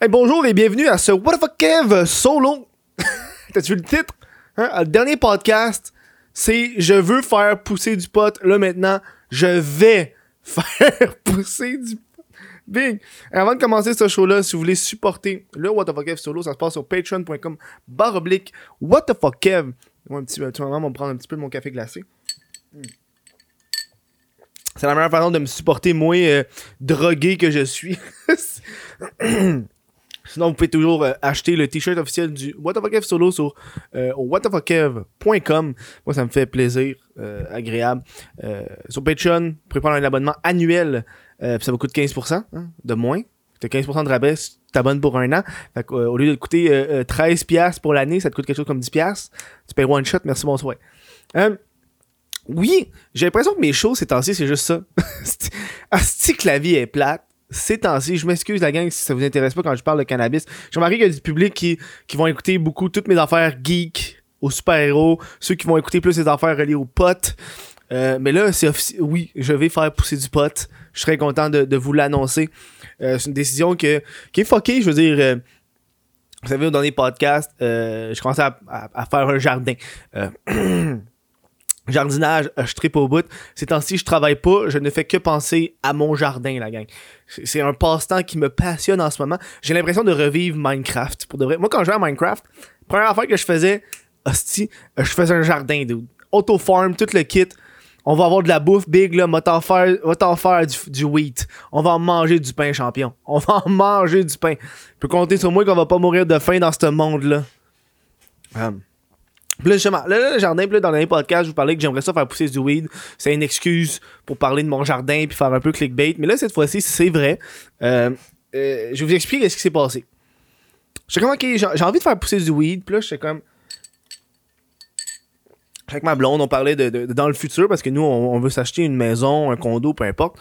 Hey, bonjour et bienvenue à ce What the fuck Kev solo. T'as-tu vu le titre? Hein? Le dernier podcast, c'est Je veux faire pousser du pot. Là maintenant, je vais faire pousser du pot. Big! Avant de commencer ce show-là, si vous voulez supporter le What the fuck Kev solo, ça se passe sur patreon.com barre oblique What the fuck Kev. Moi, un petit, un moment, on va prendre un petit peu de mon café glacé. C'est la meilleure façon de me supporter, moi, euh, drogué que je suis. Sinon, vous pouvez toujours euh, acheter le t-shirt officiel du What the fuck Kev solo sur euh, whatthefuckkev.com. Moi, ça me fait plaisir, euh, agréable. Euh, sur Patreon, vous pouvez prendre un abonnement annuel, euh, puis ça vous coûte 15% hein, de moins. T'as 15% de rabais si t'abonnes pour un an. Fait que, euh, au lieu de te coûter euh, euh, 13$ pour l'année, ça te coûte quelque chose comme 10$. Tu payes one shot, merci, bonsoir. Oui, j'ai l'impression que mes shows ces temps-ci, c'est juste ça. Asti que la vie est plate. Ces temps-ci, je m'excuse la gang si ça vous intéresse pas quand je parle de cannabis. J'ai remarqué qu'il y a du public qui, qui vont écouter beaucoup toutes mes affaires geek aux super-héros, ceux qui vont écouter plus les affaires reliées aux potes. Euh, mais là, c'est oui, je vais faire pousser du pot. Je serais content de, vous l'annoncer. Euh, c'est une décision que, qui est fuckée, je veux dire. euh, vous savez, au dernier podcast, euh, je commençais à, à- à faire un jardin. Jardinage, euh, je tripe au bout. Ces temps-ci, je travaille pas, je ne fais que penser à mon jardin, la gang. C'est un passe-temps qui me passionne en ce moment. J'ai l'impression de revivre Minecraft, pour de vrai. Moi, quand je jouais à Minecraft, première affaire que je faisais, hostie, euh, je faisais un jardin, dude. Auto-farm, tout le kit. On va avoir de la bouffe big, là, va t'en faire, faire du, du wheat. On va en manger du pain, champion. On va en manger du pain. Tu peux compter sur moi qu'on va pas mourir de faim dans ce monde-là. Um. Puis là, là, le jardin, dans le dernier podcast, je vous parlais que j'aimerais ça faire pousser du weed. C'est une excuse pour parler de mon jardin puis faire un peu clickbait. Mais là, cette fois-ci, c'est vrai. Euh, euh, je vous expliquer ce qui s'est passé. Comme, ok, j'ai envie de faire pousser du weed. Puis là, j'étais comme. Avec ma blonde, on parlait de, dans le futur parce que nous, on veut s'acheter une maison, un condo, peu importe.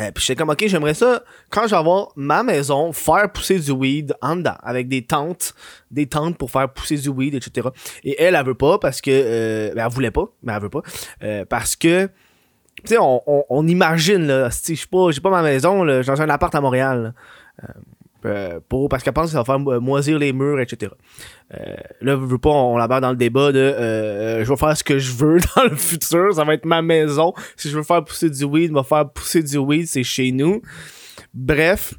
Euh, puis j'étais comme, ok, j'aimerais ça, quand je vais avoir ma maison, faire pousser du weed en dedans, avec des tentes, des tentes pour faire pousser du weed, etc. Et elle, elle veut pas parce que, euh, ben, elle voulait pas, mais elle veut pas, euh, parce que, tu sais, on, on, imagine, là, si je pas, j'ai pas ma maison, là, j'ai un appart à Montréal, là, euh, parce qu'elle pense que ça va faire mo- moisir les murs, etc. Euh, là, je veux pas, on, on l'aborde dans le débat de euh, je vais faire ce que je veux dans le futur, ça va être ma maison. Si je veux faire pousser du weed, me faire pousser du weed, c'est chez nous. Bref.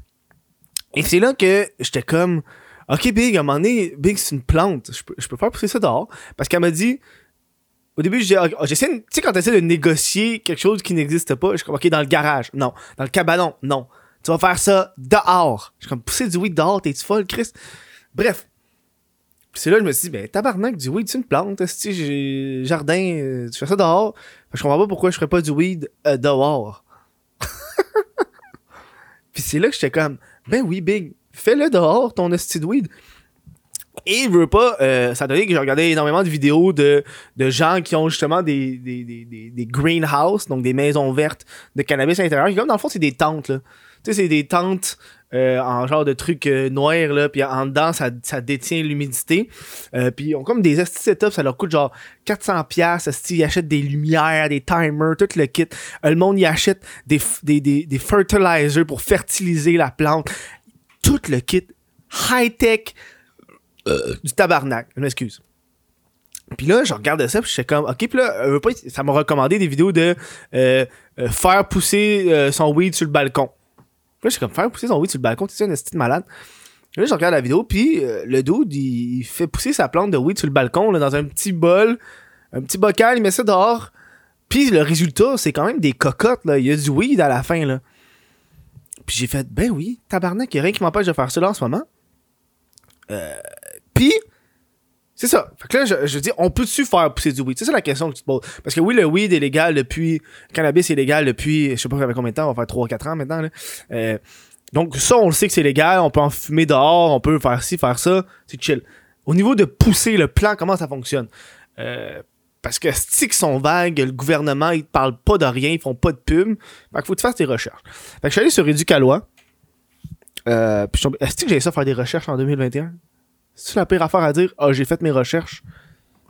Et c'est là que j'étais comme Ok, Big, à un moment donné, Big, c'est une plante. Je peux, je peux faire pousser ça dehors. Parce qu'elle m'a dit. Au début, j'essaie, tu sais, quand t'essaies de négocier quelque chose qui n'existe pas, je suis comme, ok, dans le garage, non. Dans le cabanon, non. Tu vas faire ça dehors. Je suis comme, pousser du weed dehors, t'es-tu folle, Chris? Bref. Puis c'est là que je me suis dit, ben, tabarnak, du weed, c'est une plante, si j'ai jardin, euh, tu fais ça dehors. Je comprends pas pourquoi je ferais pas du weed euh, dehors. Puis c'est là que j'étais comme, ben oui, Big, fais-le dehors, ton esti de weed. Et je veux pas, euh, ça donné que j'ai regardé énormément de vidéos de, de gens qui ont justement des, des, des, des, greenhouses, donc des maisons vertes de cannabis à l'intérieur. Comme dans le fond, c'est des tentes, là. Tu sais, c'est des tentes euh, en genre de trucs euh, noirs, là, puis en dedans, ça, ça détient l'humidité. Euh, puis ils ont comme des setups, ça leur coûte genre 400 pièces ils achètent des lumières, des timers, tout le kit. Euh, le monde y achète des, des, des, des fertilizers pour fertiliser la plante. Tout le kit high-tech euh, du tabarnak. Je m'excuse. Puis là, je regardais ça, puis j'étais comme, ok, puis là, ça m'a recommandé des vidéos de faire pousser son weed sur le balcon. Là, j'étais comme, faire pousser son weed sur le balcon, tu sais, un esti de malade. Là, je regarde la vidéo, puis euh, le dude, il, fait pousser sa plante de weed sur le balcon, là, dans un petit bol, un petit bocal, il met ça dehors. Puis le résultat, c'est quand même des cocottes, là. Il y a du weed à la fin, là. Puis j'ai fait, ben oui, tabarnak, y a rien qui m'empêche de faire ça là en ce moment. Euh, puis, c'est ça. Fait que là, je, je dis, on peut-tu faire pousser du weed? C'est ça la question que tu te poses. Parce que oui, le weed est légal depuis. Le cannabis est légal depuis. Je sais pas combien de temps, on va faire 3-4 ans maintenant. Euh, donc, ça, on le sait que c'est légal. On peut en fumer dehors, on peut faire ci, faire ça. C'est chill. Au niveau de pousser le plan, comment ça fonctionne? Euh, parce que sticks sont vagues, le gouvernement, ils te parlent pas de rien, ils font pas de pub. Fait qu'il faut que tu fasses tes recherches. Fait que je suis allé sur Éducalois. Euh, que j'ai ça faire des recherches en 2021? C'est la pire affaire à dire. Ah, j'ai fait mes recherches.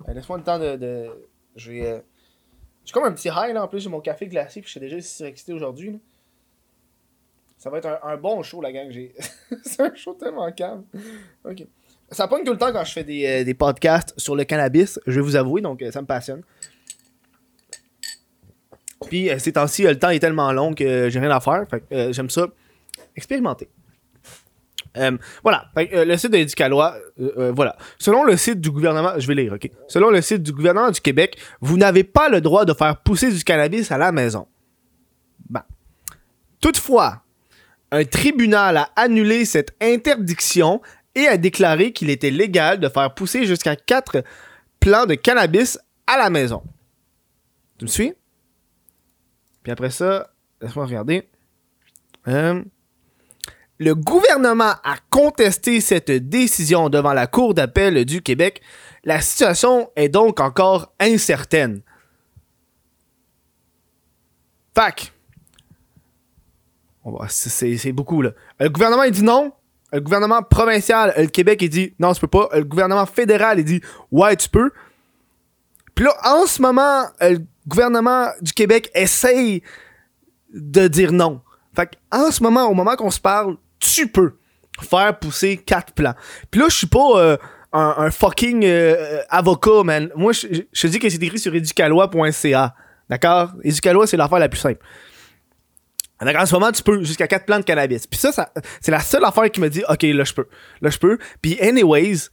Euh, Laisse-moi le temps de. de... Euh, J'ai comme un petit high là en plus, j'ai mon café glacé, puis je suis déjà si excité aujourd'hui. Ça va être un, bon show, la gang. C'est un show tellement calme. Ok. Ça pogne tout le temps quand je fais des, euh, des podcasts sur le cannabis, je vais vous avouer, donc euh, ça me passionne. Puis ces temps-ci, le temps est tellement long que j'ai rien à faire. Fait j'aime ça. Expérimenter. Euh, voilà. Euh, le site de voilà. Selon le site du gouvernement, du Québec, vous n'avez pas le droit de faire pousser du cannabis à la maison. Ben. Toutefois, un tribunal a annulé cette interdiction et a déclaré qu'il était légal de faire pousser jusqu'à 4 plants de cannabis à la maison. Tu me suis? Puis après ça, laisse-moi regarder. Euh, le gouvernement a contesté cette décision devant la Cour d'appel du Québec. La situation est donc encore incertaine. Fac. C'est- beaucoup, là. Le gouvernement, il dit non. Le gouvernement provincial, le Québec, il dit non, tu peux pas. Le gouvernement fédéral, il dit ouais, tu peux. Puis là, en ce moment, le gouvernement du Québec essaye de dire non. Fait en ce moment, au moment qu'on se parle, tu peux faire pousser quatre plants. Puis là, je suis pas euh, un, fucking euh, avocat, man. Moi, je te dis que c'est écrit sur educalois.ca. D'accord? Educalois, c'est l'affaire la plus simple. En ce moment, tu peux jusqu'à 4 plants de cannabis. Puis ça, ça c'est la seule affaire qui me dit, OK, là, je peux. Là, je peux. Puis, anyways,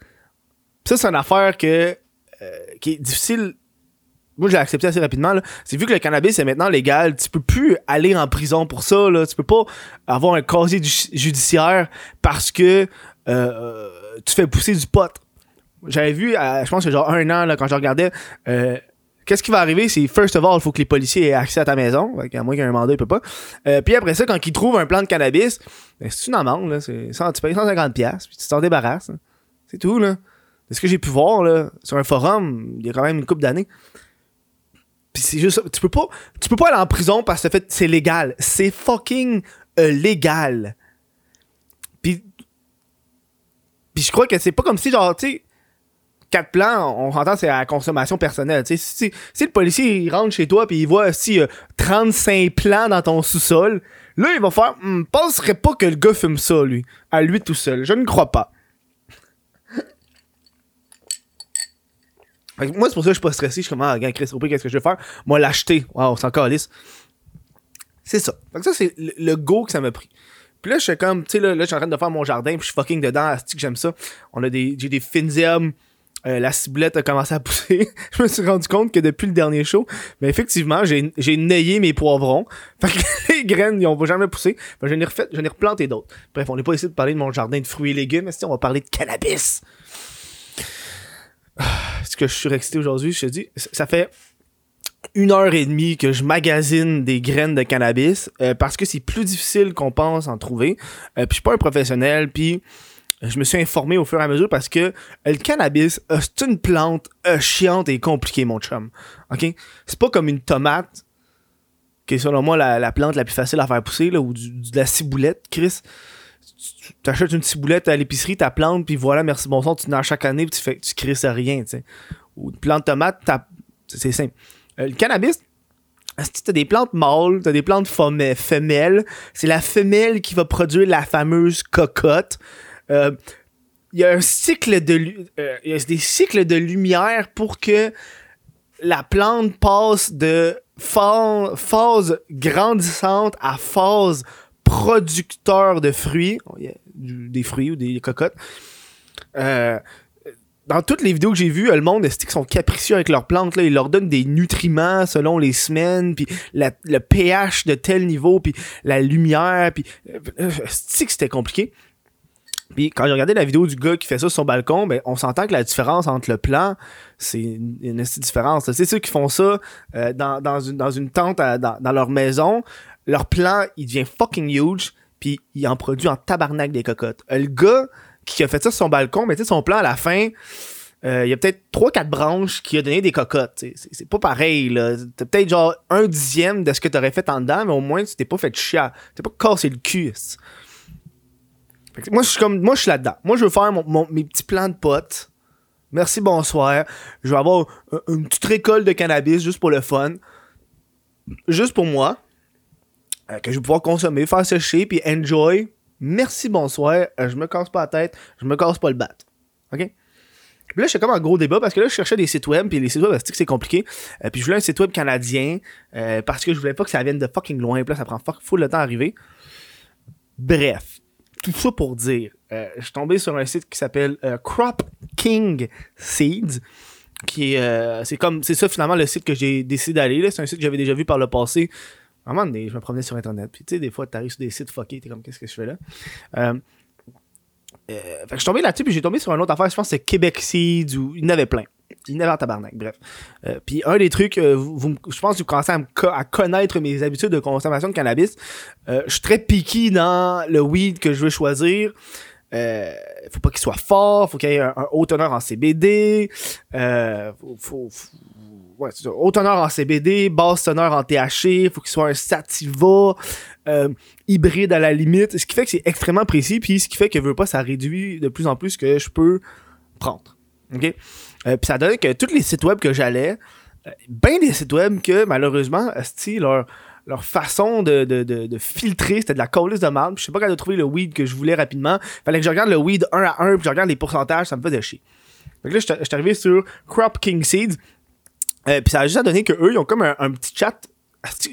ça, c'est une affaire que, euh, qui est difficile. Moi, j'ai accepté assez rapidement. C'est vu que le cannabis est maintenant légal, tu peux plus aller en prison pour ça. Là. Tu peux pas avoir un casier ju- judiciaire parce que euh, euh, tu fais pousser du pot. J'avais vu, je pense que genre un an, là, quand je regardais, euh, qu'est-ce qui va arriver, c'est first of all, il faut que les policiers aient accès à ta maison? Qu'à moins qu'il y ait un mandat, il peut pas. Puis après ça, quand ils trouvent un plan de cannabis, ben, c'est une amende, là. C'est 100 tu payes 150$, piastres, puis tu t'en débarrasses. C'est tout, là. De ce que j'ai pu voir, là, sur un forum, il y a quand même une couple d'années. Puis c'est juste. Tu peux pas, tu peux pas aller en prison parce que c'est légal. C'est fucking euh, légal. Puis, puis je crois que c'est pas comme si, genre, tu sais, quatre plans, on s'entend, c'est à la consommation personnelle. Sais, si, si le policier il rentre chez toi puis il voit si 35 plans dans ton sous-sol, là, il va faire, Hum, penserait pas que le gars fume ça, lui, à lui tout seul. Je ne crois pas. Fait que moi, c'est pour ça que je suis pas stressé. Je suis comme, ah, regarde, Chris, pire, qu'est-ce que je vais faire? Moi, l'acheter. Wow, c'est encore lisse. C'est ça. Fait que ça, c'est le, go que ça m'a pris. Puis là, je suis comme, tu sais, là, là, je suis en train de faire mon jardin, puis je suis fucking dedans, que j'aime ça. On a des, j'ai des herbes. Euh, la ciboulette a commencé à pousser. je me suis rendu compte que depuis le dernier show, mais effectivement, j'ai, j'ai mes poivrons. Fait que les graines, ils ont jamais poussé. Que j'en ai refait, j'en ai replanté d'autres. Bref, on n'est pas ici de parler de mon jardin de fruits et légumes, mais si on va parler de cannabis. Est-ce que je suis excité aujourd'hui? Je te dis, ça fait une heure et demie que je magasine des graines de cannabis euh, parce que c'est plus difficile qu'on pense en trouver. Euh, puis je suis pas un professionnel, puis je me suis informé au fur et à mesure parce que euh, le cannabis, c'est une plante chiante et compliquée, mon chum. OK? C'est pas comme une tomate, qui est selon moi la, la plante la plus facile à faire pousser, là, ou du- de la ciboulette, Chris. Tu t'achètes une ciboulette à l'épicerie, ta plante, puis voilà, merci bonsoir, tu n'as chaque année, puis tu fais, tu rien, tu sais. Ou une plante de tomate, t'as- c'est simple. Euh, le cannabis, t'as des plantes mâles, t'as des plantes femelles? C'est la femelle qui va produire la fameuse cocotte. Euh, Il y a un cycle de, euh, y a des cycles de lumière pour que la plante passe de pha- phase grandissante à phase producteur de fruits, a des fruits ou des cocottes. Euh, dans toutes les vidéos que j'ai vues, le monde est sont capricieux avec leurs plantes. Là? Ils leur donnent des nutriments selon les semaines, puis le pH de tel niveau, puis la lumière, puis euh, c'est que c'était compliqué? Puis quand j'ai regardé la vidéo du gars qui fait ça sur son balcon, ben on s'entend que la différence entre le plan, c'est une, une différence. C'est ceux qui font ça euh, dans, une, tente dans, dans leur maison. Leur plan, il devient fucking huge, puis il en produit en tabarnak des cocottes. Euh, le gars qui a fait ça sur son balcon, mais tu sais, son plan à la fin, euh, il y a peut-être 3-4 branches qui a donné des cocottes. C'est, pas pareil. là. T'as peut-être genre un dixième de ce que t'aurais fait en dedans, mais au moins tu t'es pas fait chier. T'es pas cassé le cul. moi, je suis comme, moi, je suis là-dedans. Moi, je veux faire mes petits plans de potes. Merci, bonsoir. Je vais avoir un- une petite récolte de cannabis juste pour le fun. Juste pour moi. Euh, que je vais pouvoir consommer, faire sécher, puis enjoy. Merci, bonsoir. Euh, je me casse pas la tête, je me casse pas le bat. OK? Puis là, j'étais comme en gros débat parce que là, je cherchais des sites web, puis les sites web, c'est que c'est compliqué. Euh, puis je voulais un site web canadien parce que je voulais pas que ça vienne de fucking loin. Puis là, ça prend fuck full le temps à arriver. Bref, tout ça pour dire, je suis tombé sur un site qui s'appelle Crop King Seeds. Qui est, c'est comme, c'est ça finalement le site que j'ai décidé d'aller. là. C'est un site que j'avais déjà vu par le passé. Je me promenais sur internet. Puis tu sais, des fois, t'arrives sur des sites fuckés, t'es comme, qu'est-ce que je fais là? Euh, euh, fait que je suis tombé là-dessus, puis j'ai tombé sur une autre affaire, je pense que c'est Québec Seeds, ou il y en avait plein. Il y en avait en tabarnak, bref. Euh, puis un des trucs, je pense que vous commencez à, connaître mes habitudes de consommation de cannabis. Je suis très picky dans le weed que je veux choisir. Faut pas qu'il soit fort, faut qu'il y ait un, haut teneur en CBD. Faut- ouais, c'est ça. Haut teneur en CBD, basse teneur en THC, faut qu'il soit un sativa, euh, hybride à la limite. Ce qui fait que c'est extrêmement précis, puis ce qui fait que veut pas, ça réduit de plus en plus ce que je peux prendre. OK? Euh, puis ça donne que tous les sites web que j'allais, euh, ben des sites web que malheureusement, leur, leur façon de, de, de, filtrer, c'était de la coulisse de marde. Je sais pas quand de trouver le weed que je voulais rapidement. Fallait que je regarde le weed un à un, puis je regarde les pourcentages, ça me faisait chier. Que là, j'étais j'étais arrivé sur Crop King Seeds. Euh, puis ça a juste donné que eux, ils ont comme un, petit chat.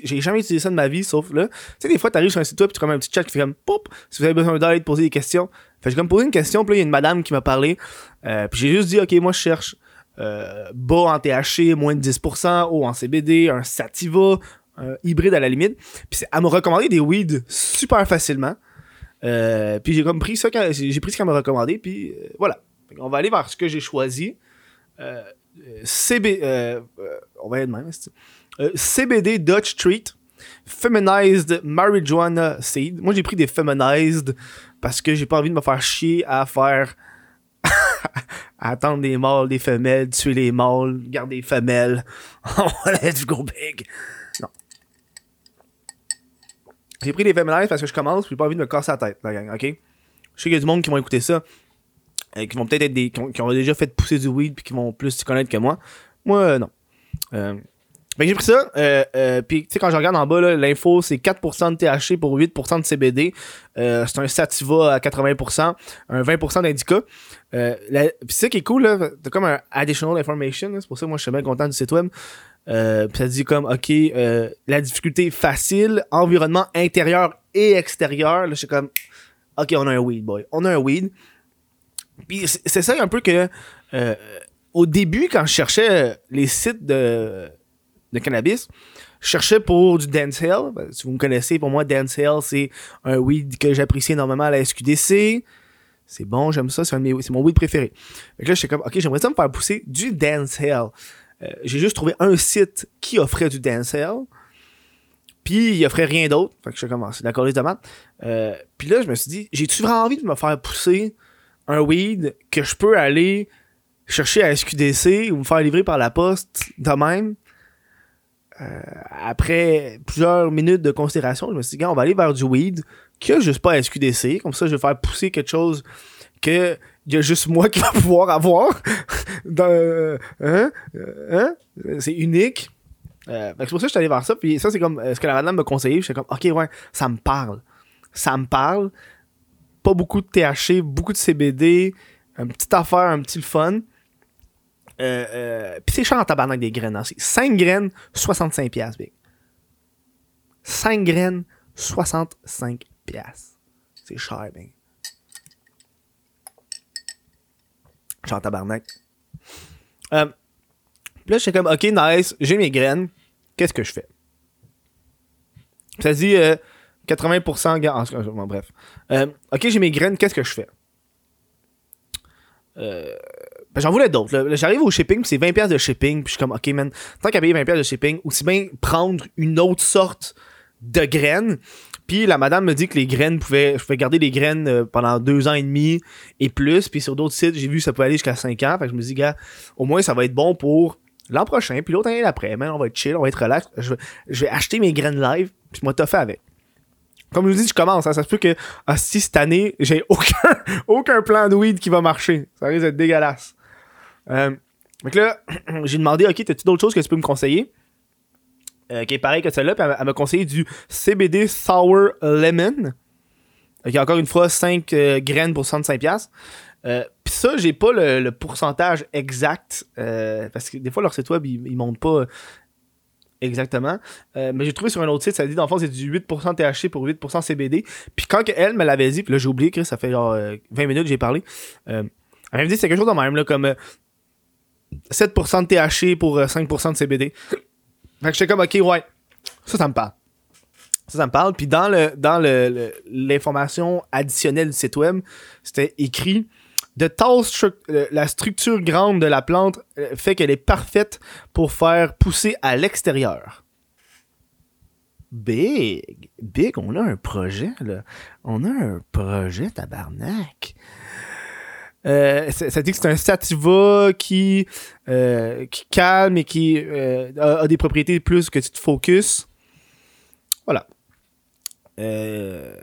J'ai jamais utilisé ça de ma vie, sauf là. Tu sais, des fois, t'arrives sur un site web, tu as comme un petit chat qui fait comme Poup! Si vous avez besoin d'aide, poser des questions. Fait j'ai comme posé une question, puis là, il y a une madame qui m'a parlé. Euh, puis j'ai juste dit, OK, moi, je cherche euh, bas en THC, moins de 10%, haut en CBD, un sativa, un hybride à la limite. Puis elle m'a recommandé des weeds super facilement. Euh, puis j'ai comme pris ça, j'ai pris ce qu'elle m'a recommandé, puis voilà. On va aller vers ce que j'ai choisi. Euh, euh, euh, euh, CBD Dutch Treat, Feminized Marijuana Seed. Moi, j'ai pris des Feminized parce que j'ai pas envie de me faire chier à faire. attendre des mâles, des femelles, tuer les mâles, garder les femelles. Let's go big. Non. J'ai pris des Feminized parce que je commence, j'ai pas envie de me casser la tête, la gang? Je sais qu'il y a du monde qui vont écouter ça, euh, qui vont peut-être être des. Qui ont, déjà fait pousser du weed, puis qui vont plus se connaître que moi. Moi, euh, non. Que j'ai pris ça, puis tu sais, quand je regarde en bas, l'info, c'est 4% de THC pour 8% de CBD. C'est un sativa à 80%, un 20% d'indica. Euh, puis qui est cool, là, t'as comme un additional information, c'est pour ça que moi je suis bien content du site web. Euh, ça dit comme, ok, la difficulté facile, environnement intérieur et extérieur. Là, je suis comme, ok, on a un weed, boy. On a un weed. Puis c'est ça un peu que, euh, au début, quand je cherchais les sites de, de cannabis, je cherchais pour du dancehall. Ben, Si vous me connaissez, pour moi, dancehall, c'est un weed que j'apprécie énormément à la SQDC. C'est bon, j'aime ça, c'est mon weed préféré. Que là, j'étais comme, ok, j'aimerais ça me faire pousser du dancehall. Euh, j'ai juste trouvé un site qui offrait du dancehall. Puis il offrait rien d'autre. Fait que je colise de maths. Euh, puis là, je me suis dit, j'ai-tu vraiment envie de me faire pousser un weed que je peux aller chercher à SQDC ou me faire livrer par la poste de même? Euh, après plusieurs minutes de considération, je me suis dit, on va aller vers du weed qui a juste pas à SQDC. Comme ça, je vais faire pousser quelque chose que y a juste moi qui va pouvoir avoir. Euh, hein? Euh, hein? C'est unique. C'est pour ça que je suis allé vers ça. Puis ça, c'est comme ce que la madame me conseillait. J'étais comme, ok, ouais, ça me parle. Ça me parle. Pas beaucoup de THC, beaucoup de CBD, une petite affaire, un petit fun. Euh, euh, puis c'est cher en tabarnak des graines. Hein. C'est 5 graines, 65$, piastres, big. 5 graines, 65$. piastres. C'est cher, big. Suis en tabarnak. Euh, puis là, j'étais comme, ok, nice, j'ai mes graines. Qu'est-ce que je fais? Ça dit euh, 80% ga- en tout cas, bon, bref. Euh, ok, j'ai mes graines, qu'est-ce que je fais? Euh, ben, j'en voulais d'autres. J'arrive au shipping, c'est 20$ de shipping, puis je suis comme, ok, man, tant qu'à payer 20$ de shipping, aussi bien prendre une autre sorte de graines. Puis la madame me dit que les graines pouvaient, je pouvais garder les graines euh, pendant deux ans et demi et plus. Puis sur d'autres sites, j'ai vu que ça pouvait aller jusqu'à 5 ans. Fait que je me dis, gars, au moins ça va être bon pour l'an prochain, puis l'autre année d'après. Man, on va être chill, on va être relax. Je vais, je vais acheter mes graines live, puis moi t'as fait avec. Comme je vous dis, je commence. hein. ça se peut que ah, si cette année, j'ai aucun, aucun plan de weed qui va marcher. Ça risque d'être dégueulasse. Euh, donc là, j'ai demandé, ok, t'as-tu d'autres choses que tu peux me conseiller? qui est pareil que celle-là. Puis elle, m'a conseillé du CBD Sour Lemon. Qui a encore une fois 5 graines pour 65$. Euh, Puis ça, j'ai pas le, pourcentage exact. parce que des fois, leur site web, ils, ils pas exactement. Euh, mais j'ai trouvé sur un autre site, ça dit dans le fond, c'est du 8% THC pour 8% CBD. Puis quand elle me l'avait dit, puis là j'ai oublié que ça fait genre 20 euh, minutes que j'ai parlé. Euh, elle m'avait dit c'est quelque chose de même, là, comme 7% de THC pour 5% de CBD. fait que j'étais comme, ok, ouais, ça, ça me parle. Ça, ça me parle. Puis dans le dans l'information additionnelle du site web, c'était écrit de euh, la structure grande de la plante euh, fait qu'elle est parfaite pour faire pousser à l'extérieur. Big, big, on a un projet là. On a un projet tabarnak. Euh, ça, dit que c'est un sativa qui, qui calme et qui a, des propriétés plus que tu te focuses. Voilà. Euh,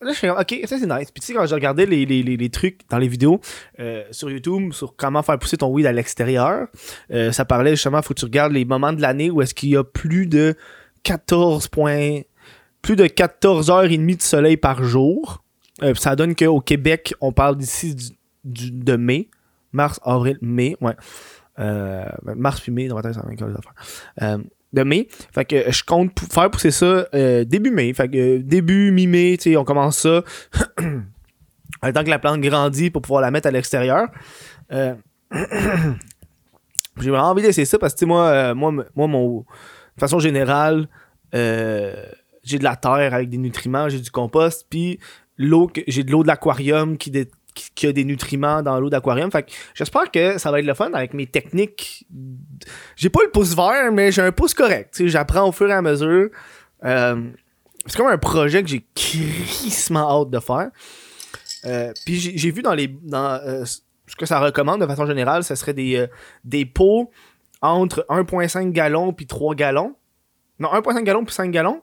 là, je suis ok, ça c'est nice. Puis tu sais, quand j'ai regardé les, les, les, trucs dans les vidéos euh, sur YouTube sur comment faire pousser ton weed à l'extérieur, euh, ça parlait justement, faut que tu regardes les moments de l'année où est-ce qu'il y a plus de 14 points, plus de 14 heures et demie de soleil par jour. ça donne qu'au Québec, on parle d'ici du, de mai, mars, avril, mai, ouais. mars puis mai, dans ma tête, ça va de mai. Fait que je compte faire pousser ça euh, début mai. Euh, début, mi-mai, on commence ça. le temps que la plante grandit pour pouvoir la mettre à l'extérieur. Euh, j'ai vraiment envie d'essayer ça parce que moi, moi, moi, mon. De façon générale, j'ai de la terre avec des nutriments, j'ai du compost, puis l'eau, j'ai de l'eau de l'aquarium qui, qui, a des nutriments dans l'eau d'aquarium. Fait j'espère que ça va être le fun avec mes techniques. J'ai pas le pouce vert, mais j'ai un pouce correct. J'apprends au fur et à mesure. Euh, c'est comme un projet que j'ai crissement hâte de faire. Euh, puis j'ai vu dans les. Dans, euh, ce que ça recommande de façon générale, ce serait des, des pots entre 1,5 gallons puis 3 gallons. Non, 1,5 gallons puis 5 gallons.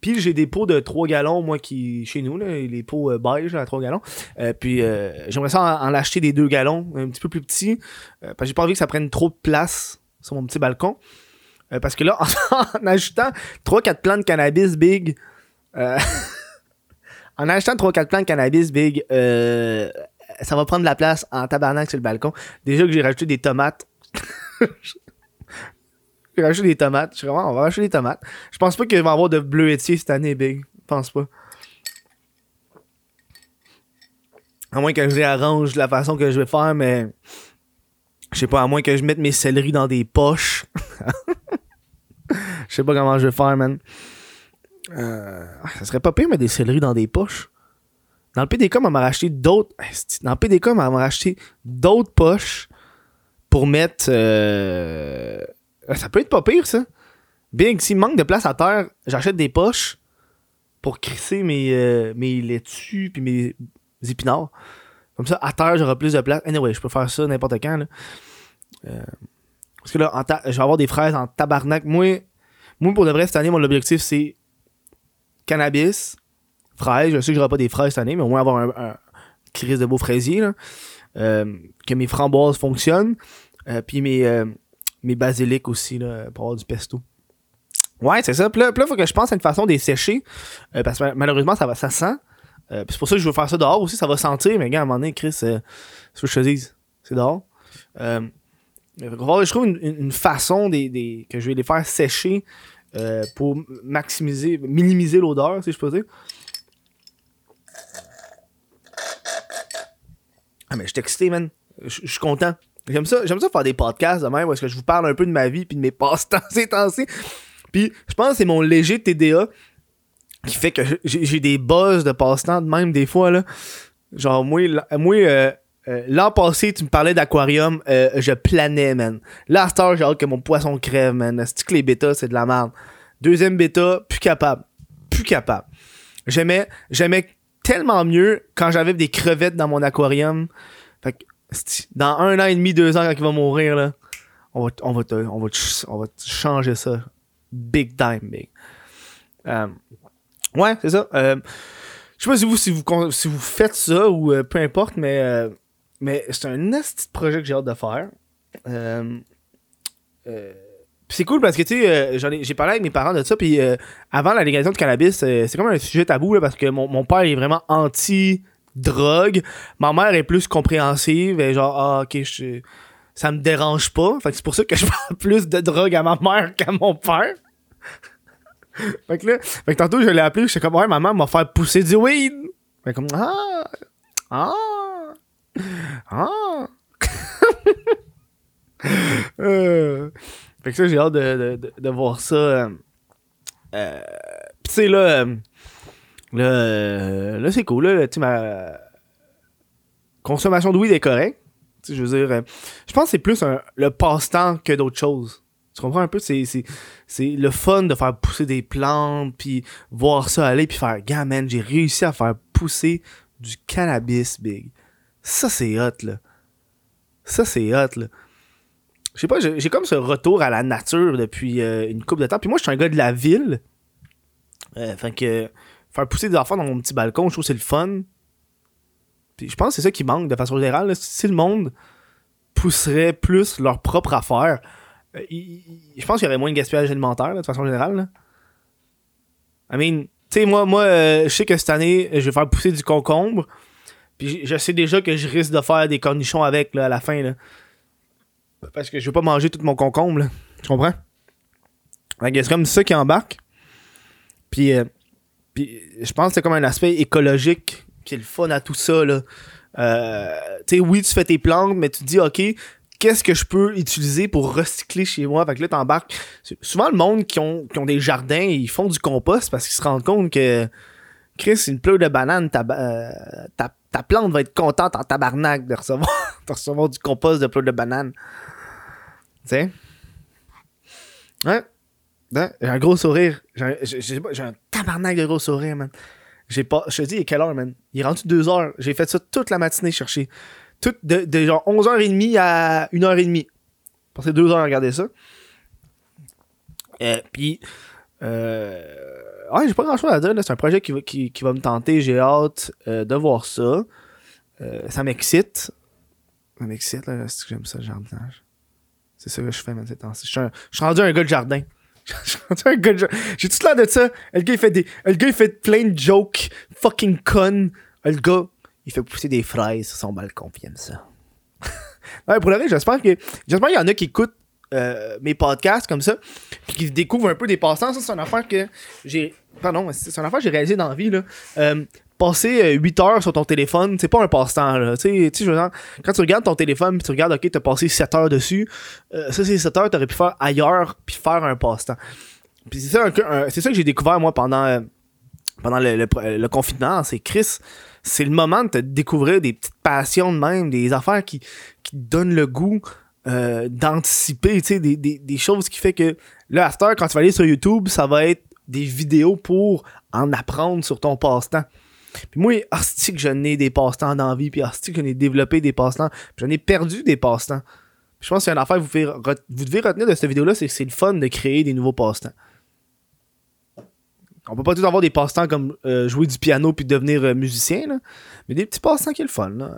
Puis j'ai des pots de 3 gallons, moi, qui chez nous, là, les pots euh, beige à 3 gallons. Euh, puis euh, j'aimerais ça en, acheter des 2 gallons, un petit peu plus petits. parce que j'ai pas envie que ça prenne trop de place sur mon petit balcon. parce que là, en, ajoutant 3-4 plants de cannabis big, en achetant 3-4 plants de cannabis big, ça va prendre de la place en tabarnak sur le balcon. Déjà que j'ai rajouté des tomates. J'ai rajouté des tomates. Je suis vraiment, on va rajouter des tomates. Je pense pas qu'il va y avoir de bleuetier cette année, Big. Je pense pas. À moins que je réarrange la façon que je vais faire, mais. Je sais pas, à moins que je mette mes céleris dans des poches. Je sais pas comment je vais faire, man. Euh, ça serait pas pire, mais des céleris dans des poches. Dans le PDK, on m'a racheté d'autres. Dans le PDK, on m'a racheté d'autres poches pour mettre. Euh, ça peut être pas pire, ça. Big, s'il manque de place à terre, j'achète des poches pour crisser mes, euh, mes laitues puis mes épinards. Comme ça, à terre, j'aurai plus de place. Anyway, je peux faire ça n'importe quand. Là. Euh, parce que là, je vais avoir des fraises en tabarnak. Moi, moi, pour de vrai, cette année, mon objectif, c'est cannabis, fraises. Je sais que j'aurai pas des fraises cette année, mais au moins avoir un, un de beau fraisier. Que mes framboises fonctionnent. puis mes mes basiliques aussi, là, pour avoir du pesto. Ouais, c'est ça. Puis là, il faut que je pense à une façon de les sécher. Euh, parce que malheureusement, ça, va, ça sent. Euh, c'est pour ça que je veux faire ça dehors aussi. Ça va sentir. Mais gars, à un moment donné, Chris, euh, ce que je te dise, c'est dehors. Euh, je trouve une, façon des, que je vais les faire sécher pour maximiser, minimiser l'odeur, si je peux dire. Ah, mais je suis excité, man. Je suis content. J'aime ça, j'aime ça faire des podcasts de même où est-ce que je vous parle un peu de ma vie puis de mes passe-temps ces temps-ci. Puis je pense que c'est mon léger TDA qui fait que j'ai des buzz de passe-temps de même des fois là. Genre moi moi euh, euh, l'an passé, tu me parlais d'aquarium, euh, je planais, man. Là, j'ai hâte que mon poisson crève, man. C'est que les bêtas, c'est de la merde? Deuxième bêta, plus capable. Plus capable. J'aimais, j'aimais tellement mieux quand j'avais des crevettes dans mon aquarium. Dans un an et demi, deux ans, quand il va mourir, là, on va, on va, te, on va, on va changer ça. Big time, big. Euh, ouais, c'est ça. Euh, je sais pas si vous, si vous, si vous faites ça ou euh, peu importe, mais, mais c'est un petit projet que j'ai hâte de faire. c'est cool parce que, tu sais, euh, j'ai parlé avec mes parents de ça, puis euh, avant la légalisation de cannabis, euh, c'est comme un sujet tabou, là, parce que mon, mon père est vraiment anti-drogue. Ma mère est plus compréhensive, et genre, ah, ok, je- ça me dérange pas. Fait que c'est pour ça que je parle plus de drogue à ma mère qu'à mon père. fait que là, fait que tantôt, je l'ai appelé, j'étais comme, ouais, maman m'a faire pousser du weed. Fait comme, ah, ah, ah. Euh, fait que ça, j'ai hâte de, de, de, voir ça. Euh, euh, pis tu là, euh, là, euh, là c'est cool, là, ma consommation de weed est correcte. Je veux dire, euh, je pense que c'est plus le passe-temps que d'autres choses. Tu comprends un peu? C'est, le fun de faire pousser des plantes, puis voir ça aller, puis faire, gars, man, j'ai réussi à faire pousser du cannabis, big. Ça, c'est hot, là. Ça, c'est hot, là. Je sais pas, j'ai j'ai comme ce retour à la nature depuis euh, une couple de temps. Puis moi, je suis un gars de la ville. Euh, fait que faire pousser des enfants dans mon petit balcon, je trouve que c'est le fun. Puis je pense que c'est ça qui manque de façon générale. Si le monde pousserait plus leur propre affaire, euh, je pense qu'il y aurait moins de gaspillage alimentaire de façon générale. Là. I mean, tu sais, moi, moi euh, je sais que cette année, je vais faire pousser du concombre. Puis je- sais déjà que je risque de faire des cornichons avec là, à la fin. Là. Parce que je veux pas manger tout mon concombre. Tu comprends? C'est comme ça qui embarque. Puis, euh, puis je pense que c'est comme un aspect écologique qui est le fun à tout ça, là. Euh, tu sais, oui, tu fais tes plantes, mais tu te dis, OK, qu'est-ce que je peux utiliser pour recycler chez moi? Fait que là, t'embarques. Souvent, le monde qui ont, qui ont des jardins, ils font du compost parce qu'ils se rendent compte que, Chris, une pleure de banane, ta, euh, ta, ta plante va être contente en tabarnak de recevoir, de recevoir du compost de pleure de banane. Tu sais? Ouais. Ouais, J'ai un gros sourire. J'ai un, un tabarnak de gros sourire, man. J'ai pas. Je te dis, il est quelle heure, man? Il est rendu 2 heures. J'ai fait ça toute la matinée chercher. De, genre 11h30 à 1h30. Passé 2 heures à regarder ça. Euh, Puis. Euh, j'ai pas grand chose à dire. C'est un projet qui va, qui, va me tenter. J'ai hâte euh, de voir ça. Euh, ça m'excite. Ça m'excite, là. J'aime ça, le jardinage. C'est ça que je fais, ces temps-ci. Je suis rendu un gars de jardin. J'ai tout l'air de ça? Le gars, il fait des. Le gars, il fait plein de jokes. Fucking con. Le gars, il fait pousser des fraises sur son balcon, puis ça. pour le vrai, j'espère. J'espère qu'il y en a qui écoutent euh, mes podcasts comme ça, puis qui découvrent un peu des passe-temps. Ça, c'est une affaire que j'ai. Pardon, c'est une affaire que j'ai réalisée dans la vie, là. Euh, passer 8 heures sur ton téléphone, c'est pas un passe-temps, je veux dire, quand tu regardes ton téléphone, puis tu regardes, ok, t'as passé 7 heures dessus, euh, ça, c'est 7 heures, t'aurais pu faire ailleurs, puis faire un passe-temps. Puis c'est ça, c'est ça que j'ai découvert, moi, pendant, euh, pendant le, confinement. C'est Chris, c'est le moment de te découvrir des petites passions de même, des affaires qui, qui donnent le goût euh, d'anticiper, tu sais, des, des, des choses qui fait que là, heure, quand tu vas aller sur YouTube, ça va être des vidéos pour en apprendre sur ton passe-temps. Puis moi, que j'en ai des passe-temps dans la vie, puis hostie que j'en ai développé des passe-temps, j'en ai perdu des passe-temps. Je pense qu'il y a une affaire que vous, devez retenir de cette vidéo-là, c'est que c'est le fun de créer des nouveaux passe-temps. On peut pas tous avoir des passe-temps comme euh, jouer du piano puis devenir euh, musicien, là. mais des petits passe-temps qui est le fun. Là.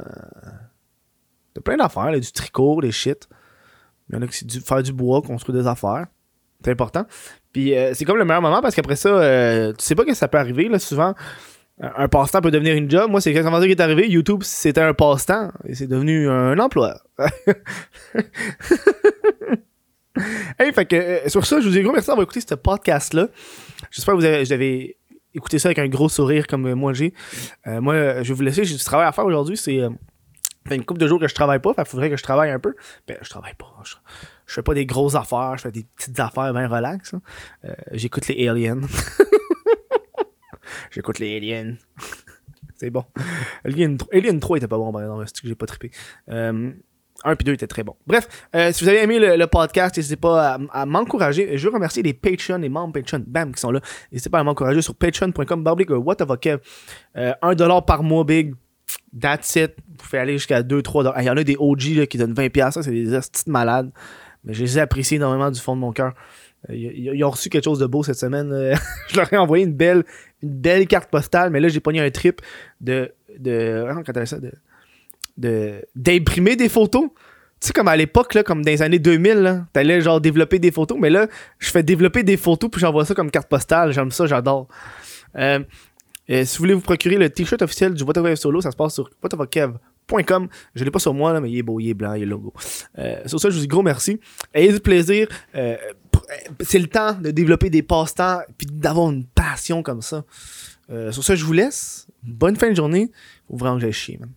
T'as plein d'affaires, du tricot, des shit. Il y en a qui c'est du, faire du bois, construire des affaires. C'est important. Puis euh, c'est comme le meilleur moment parce qu'après ça, tu sais pas que ça peut arriver. Là, souvent, un passe-temps peut devenir une job. Moi, c'est exactement ça qui est arrivé. YouTube, c'était un passe-temps et c'est devenu un emploi. hey, fait que euh, sur ça, je vous dis gros merci d'avoir écouté ce podcast-là. J'espère que vous avez, écouté ça avec un gros sourire comme moi j'ai. Euh, moi, euh, je vais vous laisser. J'ai du travail à faire aujourd'hui. C'est une couple de jours que je travaille pas. Qu'il faudrait que je travaille un peu. Ben, je travaille pas. Je, fais pas des grosses affaires. Je fais des petites affaires bien relax. hein. J'écoute les aliens. J'écoute les aliens. C'est bon. Alien, tro- Alien 3 était pas bon, par exemple. C'est que j'ai pas trippé. Euh, 1 puis 2 étaient très bons. Bref, euh, si vous avez aimé le, le podcast, n'hésitez pas à, à m'encourager. Je veux remercier les Patreon, les membres Patreon, bam, qui sont là. N'hésitez pas à m'encourager sur patreon.com, what the fuck, Kev. Euh, 1$ par mois, big. That's it. Vous pouvez aller jusqu'à 2-3$. Il y en a des OG là, qui donnent 20$. Ça, c'est des petites malades. Mais je les ai appréciés énormément du fond de mon cœur. Ils ont reçu quelque chose de beau cette semaine. Euh, je leur ai envoyé une belle, une belle carte postale, mais là, j'ai pogné un trip de. de appelle ça? De, d'imprimer des photos. Tu sais, comme à l'époque, là, comme dans les années 2000, là, t'allais genre développer des photos, mais là, je fais développer des photos puis j'envoie ça comme carte postale. J'aime ça, j'adore. Euh, si vous voulez vous procurer le t-shirt officiel du What Solo, ça se passe sur whateverkev.com. Je l'ai pas sur moi, là, mais il est beau, il est blanc, il est logo. Euh, sur ça, je vous dis gros merci. Ayez du plaisir. Euh, c'est le temps de développer des passe-temps puis d'avoir une passion comme ça. sur ça, je vous laisse. Bonne fin de journée. Faut vraiment que j'aille chier, man.